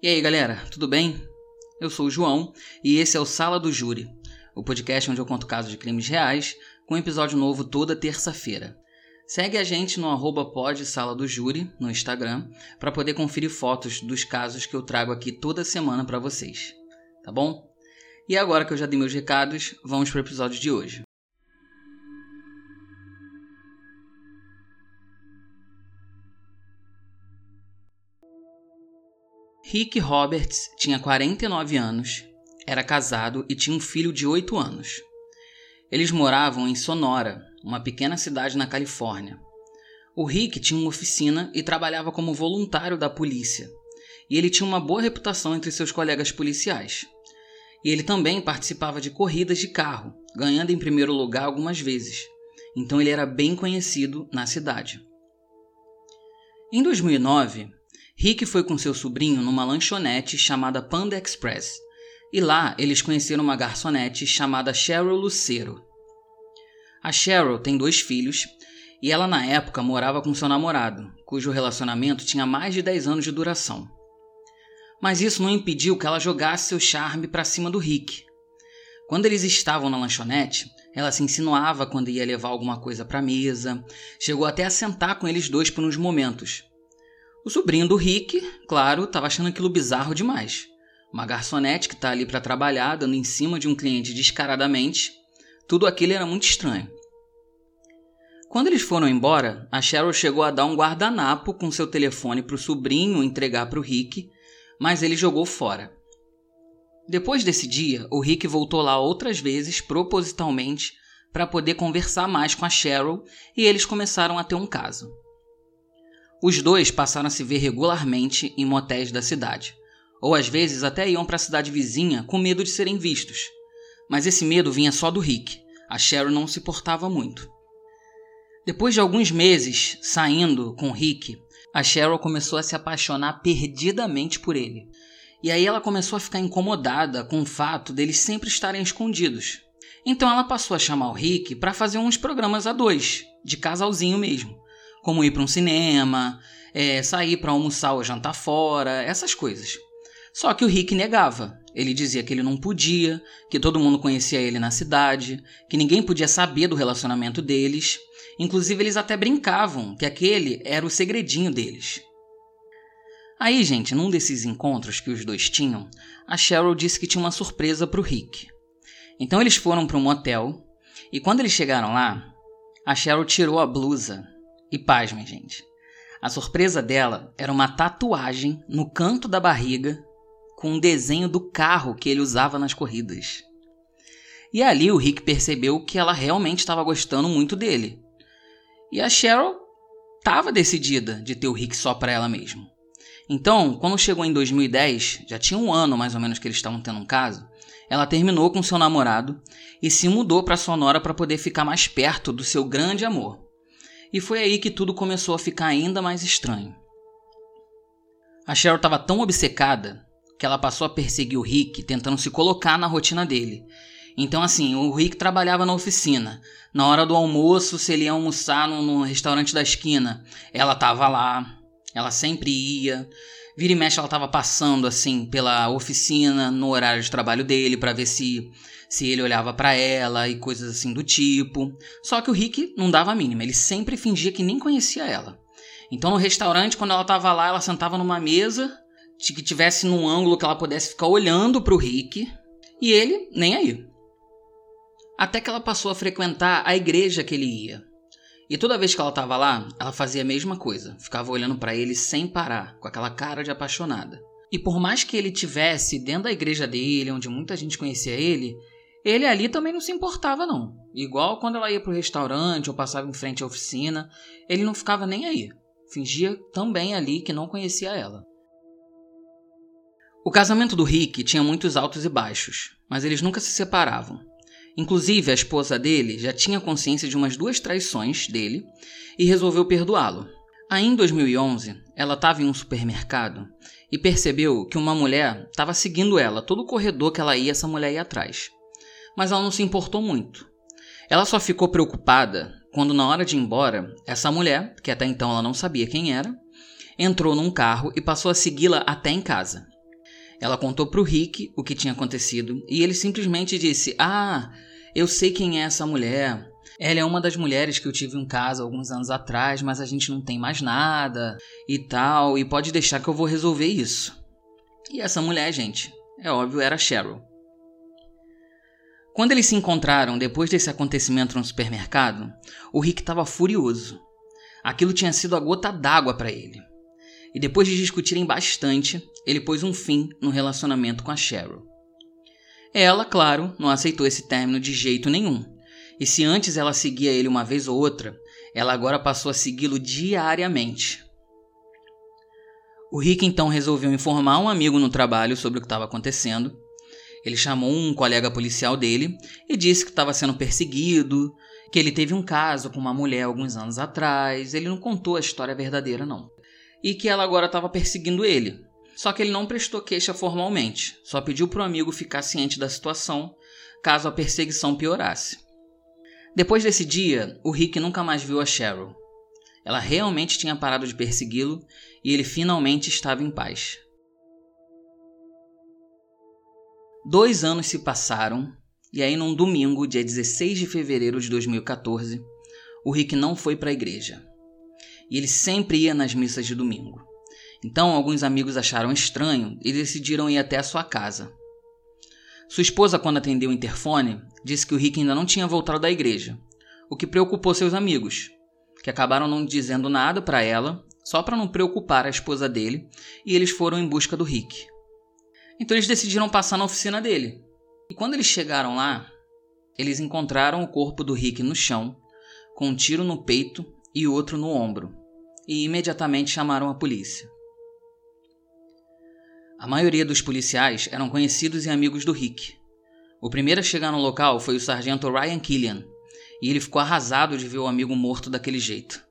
E aí, galera, tudo bem? Eu sou o João e esse é o Sala do Júri, o podcast onde eu conto casos de crimes reais, com episódio novo toda terça-feira. Segue a gente no arroba Sala do Júri no Instagram para poder conferir fotos dos casos que eu trago aqui toda semana para vocês, tá bom? E agora que eu já dei meus recados, vamos para o episódio de hoje. Rick Roberts tinha 49 anos, era casado e tinha um filho de 8 anos. Eles moravam em Sonora, uma pequena cidade na Califórnia. O Rick tinha uma oficina e trabalhava como voluntário da polícia, e ele tinha uma boa reputação entre seus colegas policiais. E ele também participava de corridas de carro, ganhando em primeiro lugar algumas vezes. Então ele era bem conhecido na cidade. Em 2009, Rick foi com seu sobrinho numa lanchonete chamada Panda Express, e lá eles conheceram uma garçonete chamada Cheryl Lucero. A Cheryl tem dois filhos e ela na época morava com seu namorado, cujo relacionamento tinha mais de 10 anos de duração. Mas isso não impediu que ela jogasse seu charme para cima do Rick. Quando eles estavam na lanchonete, ela se insinuava quando ia levar alguma coisa para a mesa, chegou até a sentar com eles dois por uns momentos, o sobrinho do Rick, claro, estava achando aquilo bizarro demais. Uma garçonete que está ali para trabalhar, dando em cima de um cliente descaradamente. Tudo aquilo era muito estranho. Quando eles foram embora, a Cheryl chegou a dar um guardanapo com seu telefone para o sobrinho entregar para o Rick, mas ele jogou fora. Depois desse dia, o Rick voltou lá outras vezes, propositalmente, para poder conversar mais com a Cheryl e eles começaram a ter um caso. Os dois passaram a se ver regularmente em motéis da cidade, ou às vezes até iam para a cidade vizinha com medo de serem vistos. Mas esse medo vinha só do Rick. A Cheryl não se portava muito. Depois de alguns meses saindo com Rick, a Cheryl começou a se apaixonar perdidamente por ele. E aí ela começou a ficar incomodada com o fato deles sempre estarem escondidos. Então ela passou a chamar o Rick para fazer uns programas a dois, de casalzinho mesmo como ir para um cinema, é, sair para almoçar ou jantar fora, essas coisas. Só que o Rick negava. Ele dizia que ele não podia, que todo mundo conhecia ele na cidade, que ninguém podia saber do relacionamento deles. Inclusive, eles até brincavam que aquele era o segredinho deles. Aí, gente, num desses encontros que os dois tinham, a Cheryl disse que tinha uma surpresa para o Rick. Então eles foram para um motel e quando eles chegaram lá, a Cheryl tirou a blusa e pasmem, gente. A surpresa dela era uma tatuagem no canto da barriga com um desenho do carro que ele usava nas corridas. E ali o Rick percebeu que ela realmente estava gostando muito dele. E a Cheryl estava decidida de ter o Rick só para ela mesma. Então, quando chegou em 2010, já tinha um ano mais ou menos que eles estavam tendo um caso, ela terminou com seu namorado e se mudou para Sonora para poder ficar mais perto do seu grande amor. E foi aí que tudo começou a ficar ainda mais estranho. A Cheryl estava tão obcecada que ela passou a perseguir o Rick, tentando se colocar na rotina dele. Então, assim, o Rick trabalhava na oficina. Na hora do almoço, se ele ia almoçar no, no restaurante da esquina, ela estava lá. Ela sempre ia. Vira e mexe, ela estava passando, assim, pela oficina no horário de trabalho dele para ver se se ele olhava para ela e coisas assim do tipo. Só que o Rick não dava a mínima, ele sempre fingia que nem conhecia ela. Então no restaurante, quando ela tava lá, ela sentava numa mesa que tivesse num ângulo que ela pudesse ficar olhando pro Rick, e ele nem aí. Até que ela passou a frequentar a igreja que ele ia. E toda vez que ela estava lá, ela fazia a mesma coisa, ficava olhando para ele sem parar, com aquela cara de apaixonada. E por mais que ele tivesse dentro da igreja dele, onde muita gente conhecia ele, ele ali também não se importava, não. Igual quando ela ia pro restaurante ou passava em frente à oficina, ele não ficava nem aí. Fingia também ali que não conhecia ela. O casamento do Rick tinha muitos altos e baixos, mas eles nunca se separavam. Inclusive, a esposa dele já tinha consciência de umas duas traições dele e resolveu perdoá-lo. Aí, em 2011, ela estava em um supermercado e percebeu que uma mulher estava seguindo ela, todo o corredor que ela ia, essa mulher ia atrás mas ela não se importou muito. Ela só ficou preocupada quando, na hora de ir embora, essa mulher, que até então ela não sabia quem era, entrou num carro e passou a segui-la até em casa. Ela contou para o Rick o que tinha acontecido e ele simplesmente disse: Ah, eu sei quem é essa mulher. Ela é uma das mulheres que eu tive um caso alguns anos atrás, mas a gente não tem mais nada e tal, e pode deixar que eu vou resolver isso. E essa mulher, gente, é óbvio, era Cheryl. Quando eles se encontraram depois desse acontecimento no supermercado, o Rick estava furioso. Aquilo tinha sido a gota d'água para ele. E depois de discutirem bastante, ele pôs um fim no relacionamento com a Cheryl. Ela, claro, não aceitou esse término de jeito nenhum. E se antes ela seguia ele uma vez ou outra, ela agora passou a segui-lo diariamente. O Rick então resolveu informar um amigo no trabalho sobre o que estava acontecendo ele chamou um colega policial dele e disse que estava sendo perseguido, que ele teve um caso com uma mulher alguns anos atrás. Ele não contou a história verdadeira, não. E que ela agora estava perseguindo ele. Só que ele não prestou queixa formalmente, só pediu para o amigo ficar ciente da situação caso a perseguição piorasse. Depois desse dia, o Rick nunca mais viu a Cheryl. Ela realmente tinha parado de persegui-lo e ele finalmente estava em paz. Dois anos se passaram, e aí num domingo, dia 16 de fevereiro de 2014, o Rick não foi para a igreja. E ele sempre ia nas missas de domingo. Então alguns amigos acharam estranho e decidiram ir até a sua casa. Sua esposa, quando atendeu o interfone, disse que o Rick ainda não tinha voltado da igreja, o que preocupou seus amigos, que acabaram não dizendo nada para ela, só para não preocupar a esposa dele, e eles foram em busca do Rick. Então eles decidiram passar na oficina dele. E quando eles chegaram lá, eles encontraram o corpo do Rick no chão, com um tiro no peito e outro no ombro, e imediatamente chamaram a polícia. A maioria dos policiais eram conhecidos e amigos do Rick. O primeiro a chegar no local foi o sargento Ryan Killian, e ele ficou arrasado de ver o amigo morto daquele jeito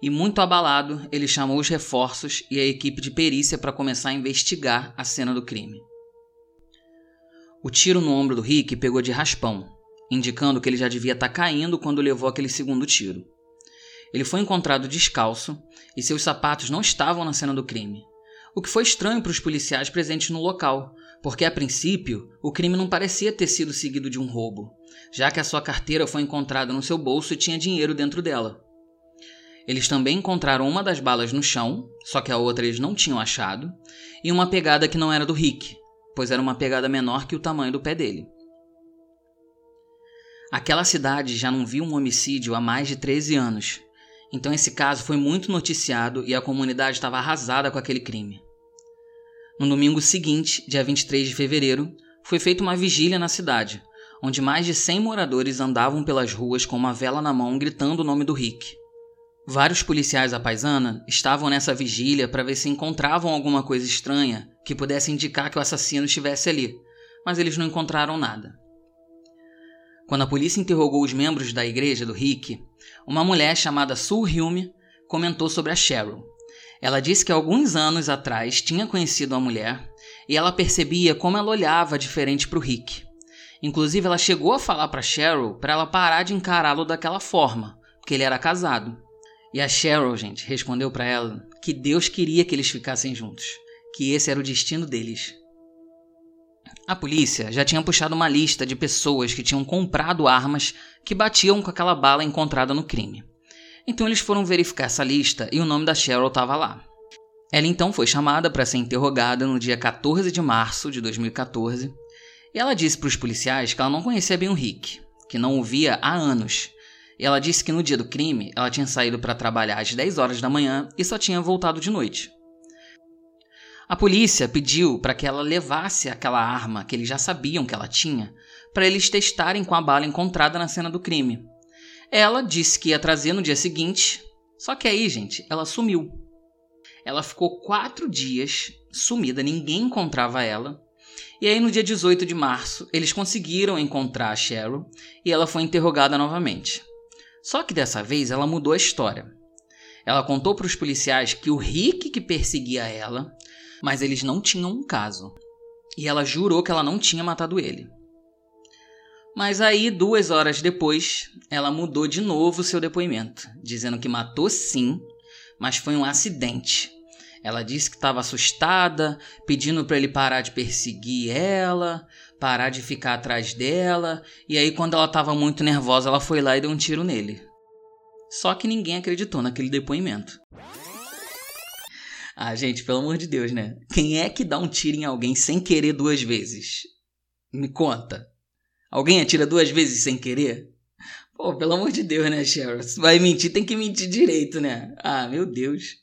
e, muito abalado, ele chamou os reforços e a equipe de perícia para começar a investigar a cena do crime. O tiro no ombro do Rick pegou de raspão, indicando que ele já devia estar tá caindo quando levou aquele segundo tiro. Ele foi encontrado descalço e seus sapatos não estavam na cena do crime, o que foi estranho para os policiais presentes no local, porque a princípio o crime não parecia ter sido seguido de um roubo, já que a sua carteira foi encontrada no seu bolso e tinha dinheiro dentro dela. Eles também encontraram uma das balas no chão, só que a outra eles não tinham achado, e uma pegada que não era do Rick, pois era uma pegada menor que o tamanho do pé dele. Aquela cidade já não viu um homicídio há mais de 13 anos, então esse caso foi muito noticiado e a comunidade estava arrasada com aquele crime. No domingo seguinte, dia 23 de fevereiro, foi feita uma vigília na cidade, onde mais de 100 moradores andavam pelas ruas com uma vela na mão gritando o nome do Rick. Vários policiais à paisana estavam nessa vigília para ver se encontravam alguma coisa estranha que pudesse indicar que o assassino estivesse ali, mas eles não encontraram nada. Quando a polícia interrogou os membros da igreja do Rick, uma mulher chamada Sue Hume comentou sobre a Cheryl. Ela disse que alguns anos atrás tinha conhecido a mulher e ela percebia como ela olhava diferente para o Rick. Inclusive, ela chegou a falar para Cheryl para ela parar de encará-lo daquela forma, porque ele era casado. E a Cheryl, gente, respondeu para ela que Deus queria que eles ficassem juntos, que esse era o destino deles. A polícia já tinha puxado uma lista de pessoas que tinham comprado armas que batiam com aquela bala encontrada no crime. Então eles foram verificar essa lista e o nome da Cheryl estava lá. Ela então foi chamada para ser interrogada no dia 14 de março de 2014 e ela disse para os policiais que ela não conhecia bem o Rick, que não o via há anos e ela disse que no dia do crime ela tinha saído para trabalhar às 10 horas da manhã e só tinha voltado de noite. A polícia pediu para que ela levasse aquela arma que eles já sabiam que ela tinha, para eles testarem com a bala encontrada na cena do crime. Ela disse que ia trazer no dia seguinte, só que aí, gente, ela sumiu. Ela ficou quatro dias sumida, ninguém encontrava ela. E aí, no dia 18 de março, eles conseguiram encontrar a Cheryl e ela foi interrogada novamente. Só que dessa vez ela mudou a história. Ela contou para os policiais que o Rick que perseguia ela, mas eles não tinham um caso. E ela jurou que ela não tinha matado ele. Mas aí, duas horas depois, ela mudou de novo seu depoimento, dizendo que matou sim, mas foi um acidente. Ela disse que estava assustada, pedindo para ele parar de perseguir ela, parar de ficar atrás dela, e aí quando ela estava muito nervosa, ela foi lá e deu um tiro nele. Só que ninguém acreditou naquele depoimento. Ah, gente, pelo amor de Deus, né? Quem é que dá um tiro em alguém sem querer duas vezes? Me conta. Alguém atira duas vezes sem querer? Pô, pelo amor de Deus, né, Cheryl? Se vai mentir, tem que mentir direito, né? Ah, meu Deus.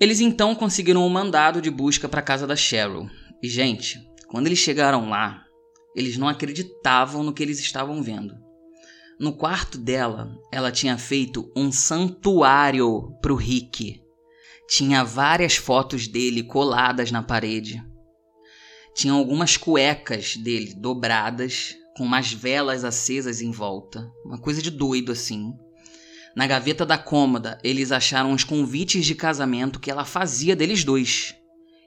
Eles então conseguiram um mandado de busca para a casa da Cheryl. E, gente, quando eles chegaram lá, eles não acreditavam no que eles estavam vendo. No quarto dela, ela tinha feito um santuário pro Rick. Tinha várias fotos dele coladas na parede. Tinha algumas cuecas dele dobradas, com umas velas acesas em volta. Uma coisa de doido assim. Na gaveta da cômoda, eles acharam os convites de casamento que ela fazia deles dois.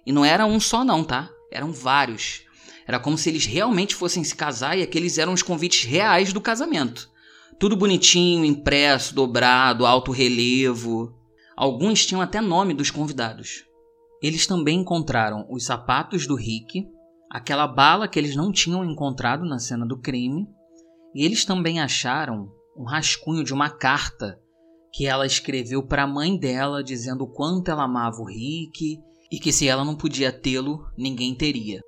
E não era um só, não, tá? Eram vários. Era como se eles realmente fossem se casar e aqueles eram os convites reais do casamento. Tudo bonitinho, impresso, dobrado, alto relevo. Alguns tinham até nome dos convidados. Eles também encontraram os sapatos do Rick, aquela bala que eles não tinham encontrado na cena do crime, e eles também acharam um rascunho de uma carta que ela escreveu para a mãe dela dizendo o quanto ela amava o Rick e que se ela não podia tê-lo, ninguém teria.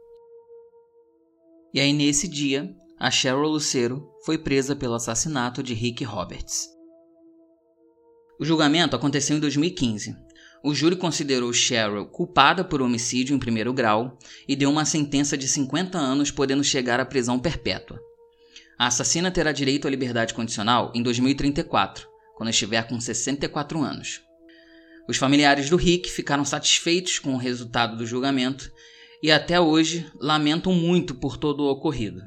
E aí nesse dia, a Cheryl Lucero foi presa pelo assassinato de Rick Roberts. O julgamento aconteceu em 2015. O júri considerou Cheryl culpada por homicídio em primeiro grau e deu uma sentença de 50 anos, podendo chegar à prisão perpétua. A assassina terá direito à liberdade condicional em 2034, quando estiver com 64 anos. Os familiares do Rick ficaram satisfeitos com o resultado do julgamento e até hoje lamentam muito por todo o ocorrido.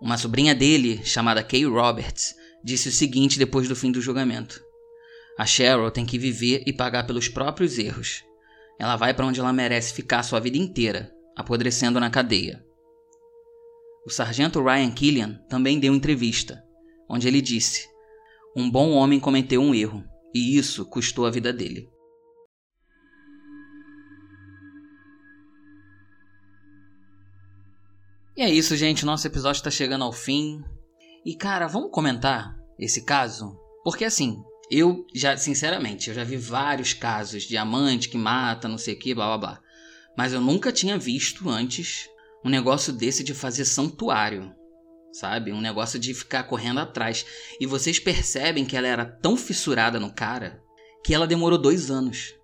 Uma sobrinha dele, chamada Kay Roberts, disse o seguinte depois do fim do julgamento: A Cheryl tem que viver e pagar pelos próprios erros. Ela vai para onde ela merece ficar sua vida inteira, apodrecendo na cadeia. O sargento Ryan Killian também deu entrevista, onde ele disse: Um bom homem cometeu um erro, e isso custou a vida dele. E é isso, gente. Nosso episódio está chegando ao fim. E, cara, vamos comentar esse caso? Porque, assim, eu já, sinceramente, eu já vi vários casos de amante que mata, não sei o que, blá blá blá. Mas eu nunca tinha visto antes um negócio desse de fazer santuário. Sabe? Um negócio de ficar correndo atrás. E vocês percebem que ela era tão fissurada no cara que ela demorou dois anos.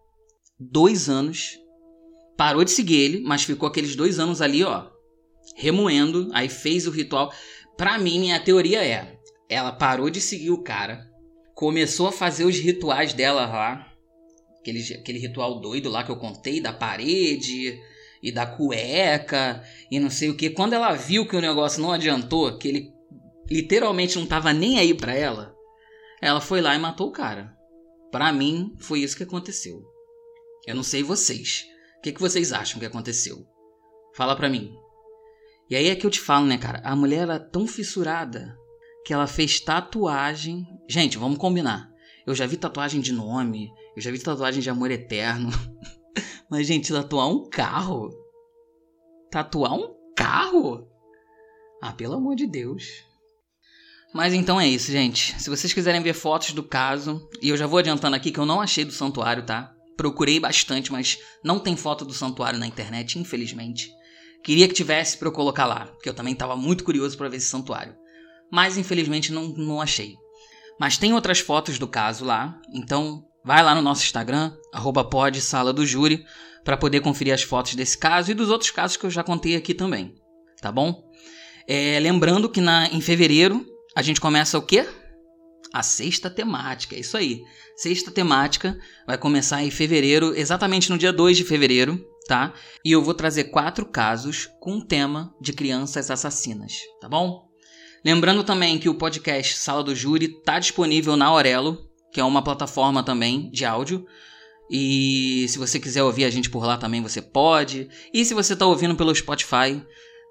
Dois anos. Parou de seguir ele, mas ficou aqueles dois anos ali, ó, remoendo, aí fez o ritual. Pra mim, minha teoria é: ela parou de seguir o cara, começou a fazer os rituais dela lá, aquele, aquele ritual doido lá que eu contei, da parede e da cueca e não sei o que. Quando ela viu que o negócio não adiantou, que ele literalmente não tava nem aí pra ela, ela foi lá e matou o cara. Pra mim, foi isso que aconteceu. Eu não sei vocês. O que, que vocês acham que aconteceu? Fala pra mim. E aí é que eu te falo, né, cara? A mulher era tão fissurada que ela fez tatuagem. Gente, vamos combinar. Eu já vi tatuagem de nome, eu já vi tatuagem de amor eterno. Mas, gente, tatuar um carro? Tatuar um carro? Ah, pelo amor de Deus. Mas então é isso, gente. Se vocês quiserem ver fotos do caso, e eu já vou adiantando aqui que eu não achei do santuário, tá? Procurei bastante, mas não tem foto do santuário na internet, infelizmente. Queria que tivesse para eu colocar lá, porque eu também estava muito curioso para ver esse santuário. Mas infelizmente não, não achei. Mas tem outras fotos do caso lá, então vai lá no nosso Instagram, arroba do júri, para poder conferir as fotos desse caso e dos outros casos que eu já contei aqui também. Tá bom? É, lembrando que na, em fevereiro a gente começa o quê? A sexta temática, é isso aí. Sexta temática vai começar em fevereiro, exatamente no dia 2 de fevereiro tá? E eu vou trazer quatro casos com o tema de crianças assassinas, tá bom? Lembrando também que o podcast Sala do Júri tá disponível na Aurelo, que é uma plataforma também de áudio. E se você quiser ouvir a gente por lá também, você pode. E se você está ouvindo pelo Spotify,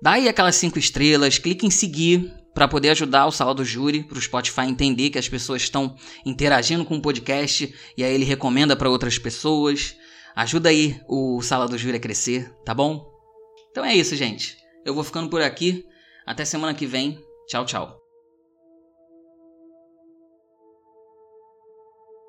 dá aí aquelas cinco estrelas, clique em seguir, para poder ajudar o Sala do Júri, para o Spotify entender que as pessoas estão interagindo com o podcast e aí ele recomenda para outras pessoas. Ajuda aí o Sala do Júri a crescer, tá bom? Então é isso, gente. Eu vou ficando por aqui. Até semana que vem. Tchau, tchau.